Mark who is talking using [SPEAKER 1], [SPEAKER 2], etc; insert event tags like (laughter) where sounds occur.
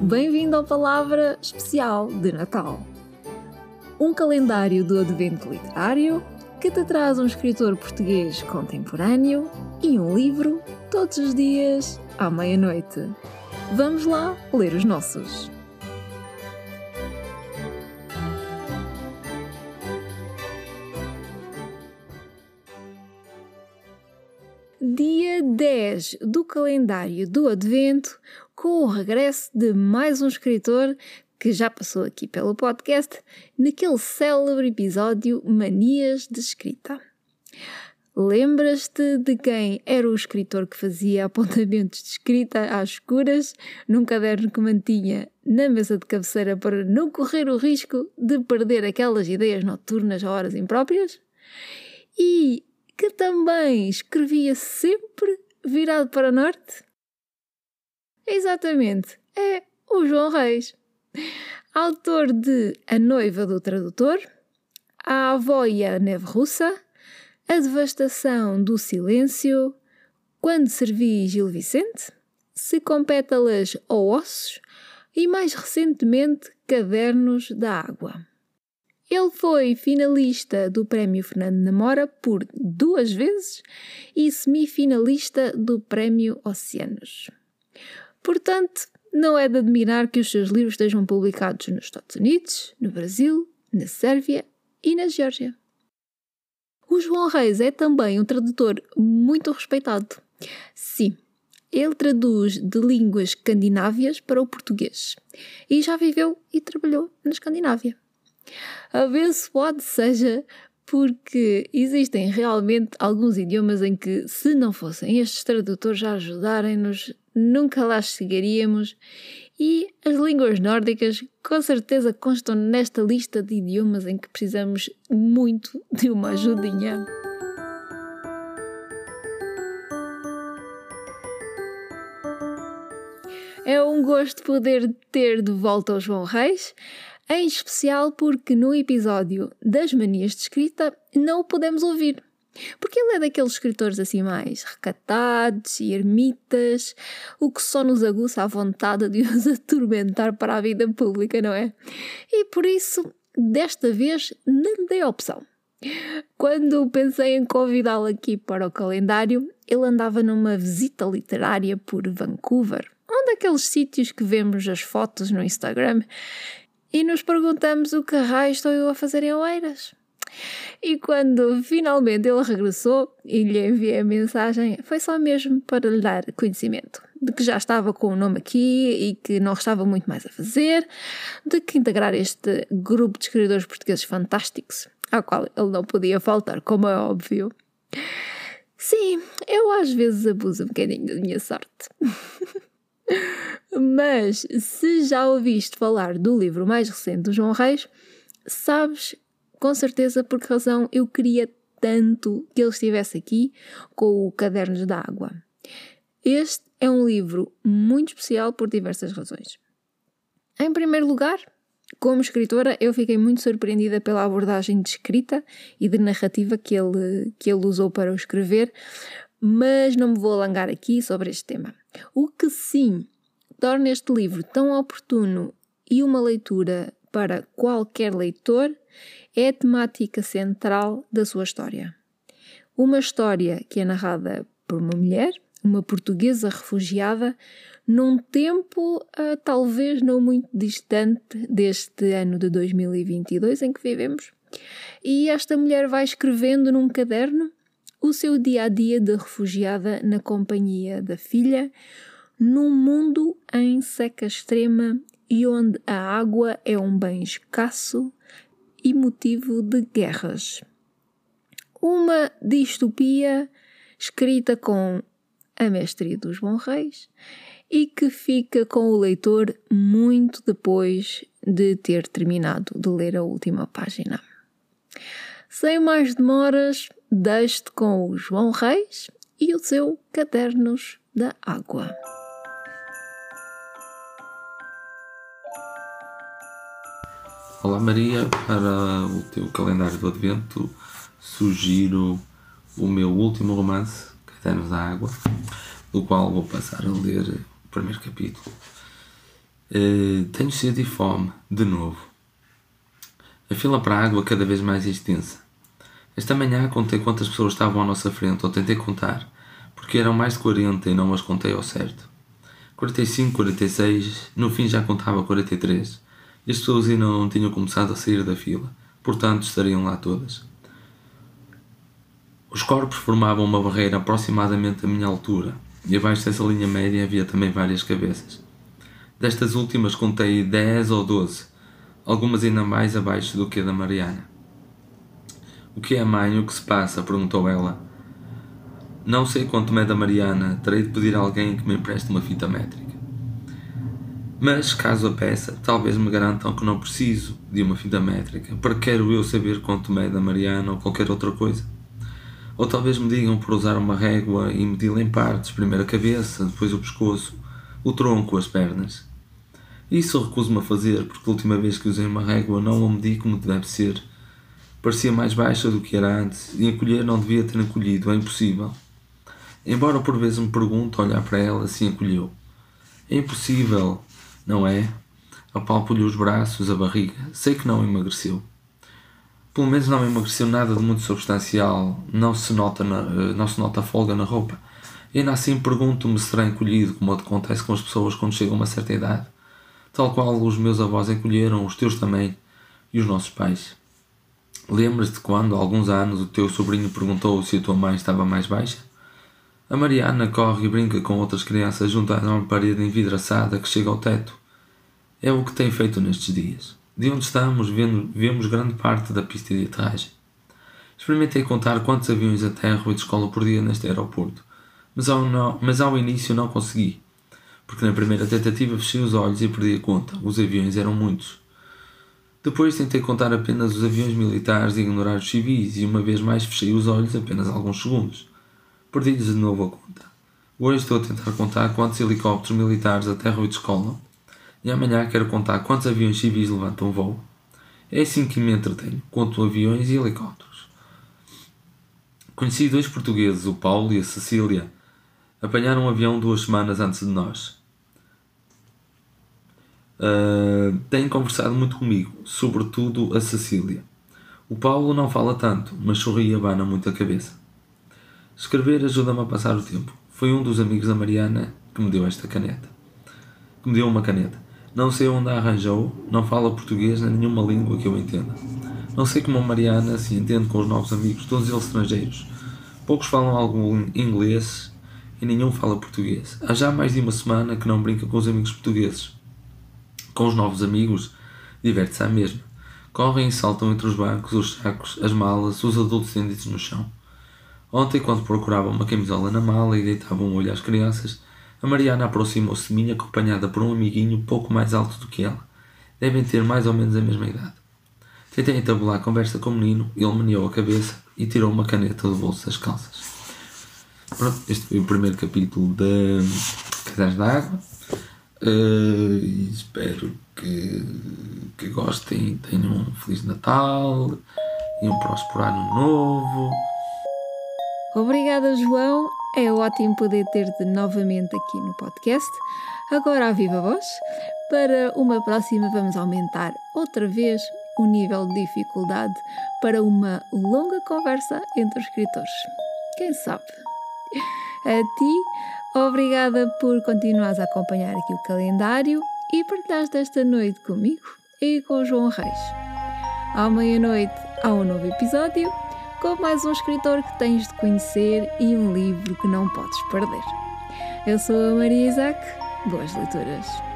[SPEAKER 1] Bem-vindo ao Palavra Especial de Natal. Um calendário do Advento Literário que te traz um escritor português contemporâneo e um livro todos os dias à meia-noite. Vamos lá ler os nossos. 10 do calendário do Advento, com o regresso de mais um escritor que já passou aqui pelo podcast, naquele célebre episódio Manias de Escrita. Lembras-te de quem era o escritor que fazia (laughs) apontamentos de escrita às escuras num caderno que mantinha na mesa de cabeceira para não correr o risco de perder aquelas ideias noturnas a horas impróprias? E que também escrevia sempre virado para norte? Exatamente, é o João Reis. Autor de A Noiva do Tradutor, A Avó e a Neve Russa, A Devastação do Silêncio, Quando Servi Gil Vicente, Se com pétalas ou ossos e mais recentemente Cadernos da Água. Ele foi finalista do Prémio Fernando Namora por duas vezes e semifinalista do Prémio Oceanos. Portanto, não é de admirar que os seus livros estejam publicados nos Estados Unidos, no Brasil, na Sérvia e na Geórgia. O João Reis é também um tradutor muito respeitado. Sim, ele traduz de línguas escandinávias para o português e já viveu e trabalhou na Escandinávia. Abençoado seja porque existem realmente alguns idiomas em que, se não fossem estes tradutores a ajudarem-nos, nunca lá chegaríamos. E as línguas nórdicas com certeza constam nesta lista de idiomas em que precisamos muito de uma ajudinha. É um gosto poder ter de volta o João Reis em especial porque no episódio das manias de escrita não o podemos ouvir. Porque ele é daqueles escritores assim mais recatados e ermitas, o que só nos aguça a vontade de (laughs) os atormentar para a vida pública, não é? E por isso, desta vez, não dei opção. Quando pensei em convidá-lo aqui para o calendário, ele andava numa visita literária por Vancouver, um daqueles sítios que vemos as fotos no Instagram e nos perguntamos o que raio estou eu a fazer em Oeiras. E quando finalmente ele regressou e lhe enviei a mensagem, foi só mesmo para lhe dar conhecimento de que já estava com o nome aqui e que não restava muito mais a fazer, de que integrar este grupo de escritores portugueses fantásticos, ao qual ele não podia faltar, como é óbvio. Sim, eu às vezes abuso um bocadinho da minha sorte. (laughs) Mas se já ouviste falar do livro mais recente do João Reis, sabes com certeza por que razão eu queria tanto que ele estivesse aqui com o Cadernos da Água. Este é um livro muito especial por diversas razões. Em primeiro lugar, como escritora, eu fiquei muito surpreendida pela abordagem de escrita e de narrativa que ele, que ele usou para o escrever, mas não me vou alongar aqui sobre este tema. O que sim torna este livro tão oportuno e uma leitura para qualquer leitor é a temática central da sua história. Uma história que é narrada por uma mulher, uma portuguesa refugiada, num tempo uh, talvez não muito distante deste ano de 2022 em que vivemos. E esta mulher vai escrevendo num caderno o seu dia a dia de refugiada na companhia da filha, num mundo em seca extrema e onde a água é um bem escasso e motivo de guerras. Uma distopia escrita com a mestria dos bons reis e que fica com o leitor muito depois de ter terminado de ler a última página. Sem mais demoras, deixe-te com o João Reis e o seu Cadernos da Água.
[SPEAKER 2] Olá Maria, para o teu calendário do Advento sugiro o meu último romance, Cadernos da Água, do qual vou passar a ler o primeiro capítulo. Uh, tenho sede e fome, de novo. A fila para a água cada vez mais extensa. Esta manhã contei quantas pessoas estavam à nossa frente, ou tentei contar, porque eram mais de 40 e não as contei ao certo. 45, 46, no fim já contava 43. E as pessoas ainda não tinham começado a sair da fila, portanto estariam lá todas. Os corpos formavam uma barreira aproximadamente da minha altura, e abaixo dessa linha média havia também várias cabeças. Destas últimas contei 10 ou 12, algumas ainda mais abaixo do que a da Mariana. O que é, mãe? O que se passa? perguntou ela. Não sei quanto é da Mariana, terei de pedir a alguém que me empreste uma fita métrica. Mas, caso a peça, talvez me garantam que não preciso de uma fita métrica, para quero eu saber quanto é da Mariana ou qualquer outra coisa. Ou talvez me digam por usar uma régua e medi-la em partes, primeiro a cabeça, depois o pescoço, o tronco, as pernas. Isso recuso-me a fazer, porque a última vez que usei uma régua não a medi como deve ser. Parecia mais baixa do que era antes, e encolher não devia ter encolhido, é impossível. Embora por vezes me pergunte olhar para ela se encolheu. É impossível, não é? Apalpo-lhe os braços, a barriga. Sei que não emagreceu. Pelo menos não emagreceu nada de muito substancial, não se nota, na, eh, não se nota folga na roupa. E ainda assim pergunto-me se será encolhido, como acontece com as pessoas quando chegam a uma certa idade. Tal qual os meus avós encolheram, os teus também, e os nossos pais. Lembras-te quando, há alguns anos, o teu sobrinho perguntou se a tua mãe estava mais baixa? A Mariana corre e brinca com outras crianças junto à enorme parede envidraçada que chega ao teto. É o que tem feito nestes dias. De onde estamos, vemos grande parte da pista de aterragem. Experimentei contar quantos aviões aterram e descolam por dia neste aeroporto, mas ao, não, mas ao início não consegui, porque na primeira tentativa fechei os olhos e perdi a conta. Os aviões eram muitos. Depois tentei contar apenas os aviões militares e ignorar os civis, e uma vez mais fechei os olhos apenas alguns segundos. Perdi-lhes de novo a conta. Hoje estou a tentar contar quantos helicópteros militares aterram e descolam e amanhã quero contar quantos aviões civis levantam voo. É assim que me entretenho. Conto aviões e helicópteros. Conheci dois portugueses, o Paulo e a Cecília. Apanharam um avião duas semanas antes de nós. Uh, têm conversado muito comigo, sobretudo a Cecília. O Paulo não fala tanto, mas sorri e abana muito a cabeça. Escrever ajuda-me a passar o tempo. Foi um dos amigos da Mariana que me deu esta caneta. Que me deu uma caneta. Não sei onde a arranjou, não fala português nem nenhuma língua que eu entenda. Não sei como a Mariana se entende com os novos amigos, todos eles estrangeiros. Poucos falam algum inglês e nenhum fala português. Há já mais de uma semana que não brinca com os amigos portugueses. Com os novos amigos, diverte-se à mesma. Correm e saltam entre os bancos, os sacos, as malas, os adultos tendidos no chão. Ontem, quando procuravam uma camisola na mala e deitavam um olho às crianças, a Mariana aproximou-se de mim acompanhada por um amiguinho pouco mais alto do que ela. Devem ter mais ou menos a mesma idade. Tentei entabular a conversa com o menino, ele meneou a cabeça e tirou uma caneta do bolso das calças. Pronto, este foi o primeiro capítulo de Casais da Água. Uh, espero que, que gostem, tenham um Feliz Natal e um próspero ano novo.
[SPEAKER 1] Obrigada, João. É ótimo poder ter-te novamente aqui no podcast. Agora à viva voz. Para uma próxima, vamos aumentar outra vez o nível de dificuldade para uma longa conversa entre os escritores. Quem sabe? A ti, obrigada por continuares a acompanhar aqui o calendário e partilhares desta noite comigo e com o João Reis. À meia-noite há um novo episódio com mais um escritor que tens de conhecer e um livro que não podes perder. Eu sou a Maria Isaac, boas leituras.